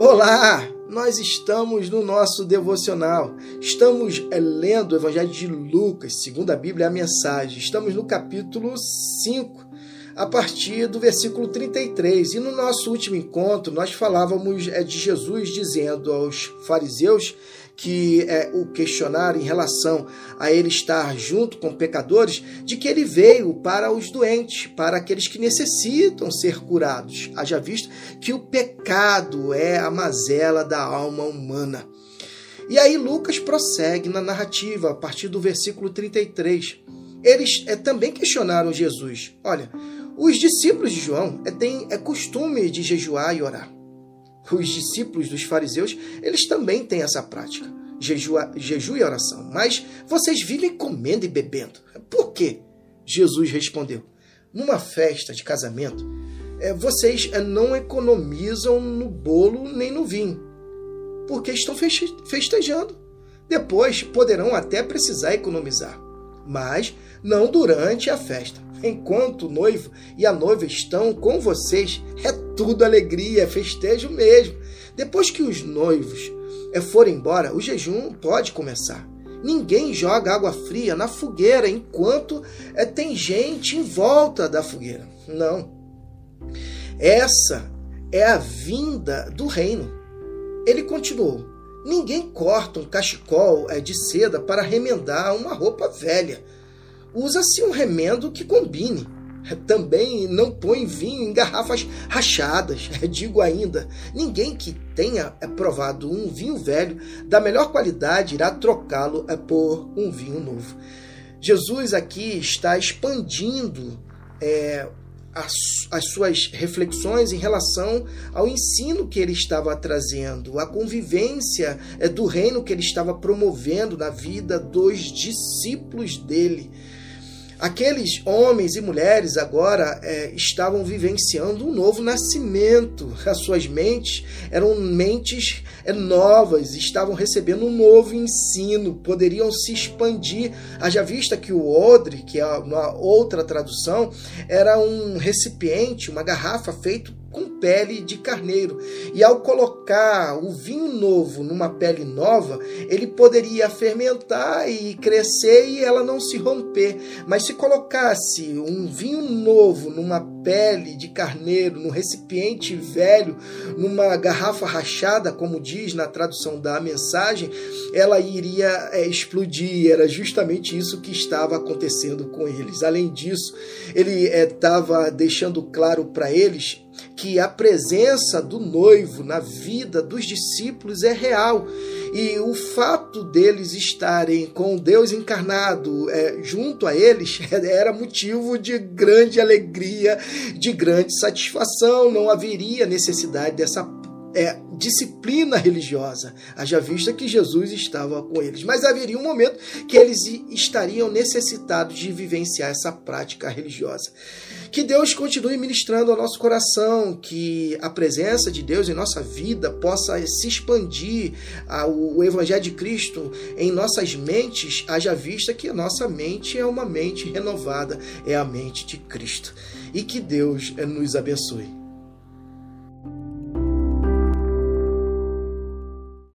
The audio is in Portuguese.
Olá! Nós estamos no nosso devocional. Estamos é, lendo o Evangelho de Lucas, segundo a Bíblia, a mensagem. Estamos no capítulo 5, a partir do versículo 33. E no nosso último encontro, nós falávamos é, de Jesus dizendo aos fariseus que é, o questionaram em relação a ele estar junto com pecadores, de que ele veio para os doentes, para aqueles que necessitam ser curados. Haja visto que o pecado é a mazela da alma humana. E aí Lucas prossegue na narrativa, a partir do versículo 33. Eles é, também questionaram Jesus. Olha, os discípulos de João é, têm é costume de jejuar e orar os discípulos dos fariseus, eles também têm essa prática, jejua, jejum e oração. Mas vocês vivem comendo e bebendo. Por quê? Jesus respondeu: Numa festa de casamento, é, vocês é, não economizam no bolo nem no vinho, porque estão festejando. Depois poderão até precisar economizar, mas não durante a festa enquanto o noivo e a noiva estão com vocês, é tudo alegria, é festejo mesmo. Depois que os noivos eh, forem embora, o jejum pode começar. Ninguém joga água fria na fogueira enquanto é, tem gente em volta da fogueira. Não. Essa é a vinda do reino. Ele continuou: Ninguém corta um cachecol é, de seda para remendar uma roupa velha usa-se um remendo que combine. Também não põe vinho em garrafas rachadas. Digo ainda, ninguém que tenha provado um vinho velho da melhor qualidade irá trocá-lo por um vinho novo. Jesus aqui está expandindo é, as, as, suas reflexões em relação ao ensino que ele estava trazendo, a convivência é, do reino que ele estava promovendo na vida dos discípulos dele. Aqueles homens e mulheres agora é, estavam vivenciando um novo nascimento. As suas mentes eram mentes é, novas, estavam recebendo um novo ensino, poderiam se expandir. Haja vista que o odre, que é uma outra tradução, era um recipiente, uma garrafa feito com pele de carneiro. E ao colocar o vinho novo numa pele nova, ele poderia fermentar e crescer e ela não se romper. Mas se colocasse um vinho novo numa pele de carneiro, num recipiente velho, numa garrafa rachada, como diz na tradução da mensagem, ela iria é, explodir. Era justamente isso que estava acontecendo com eles. Além disso, ele estava é, deixando claro para eles que a presença do noivo na vida dos discípulos é real. E o fato deles estarem com Deus encarnado é, junto a eles era motivo de grande alegria, de grande satisfação. Não haveria necessidade dessa é, disciplina religiosa, haja vista que Jesus estava com eles. Mas haveria um momento que eles estariam necessitados de vivenciar essa prática religiosa. Que Deus continue ministrando ao nosso coração, que a presença de Deus em nossa vida possa se expandir, o Evangelho de Cristo em nossas mentes, haja vista que a nossa mente é uma mente renovada, é a mente de Cristo. E que Deus nos abençoe.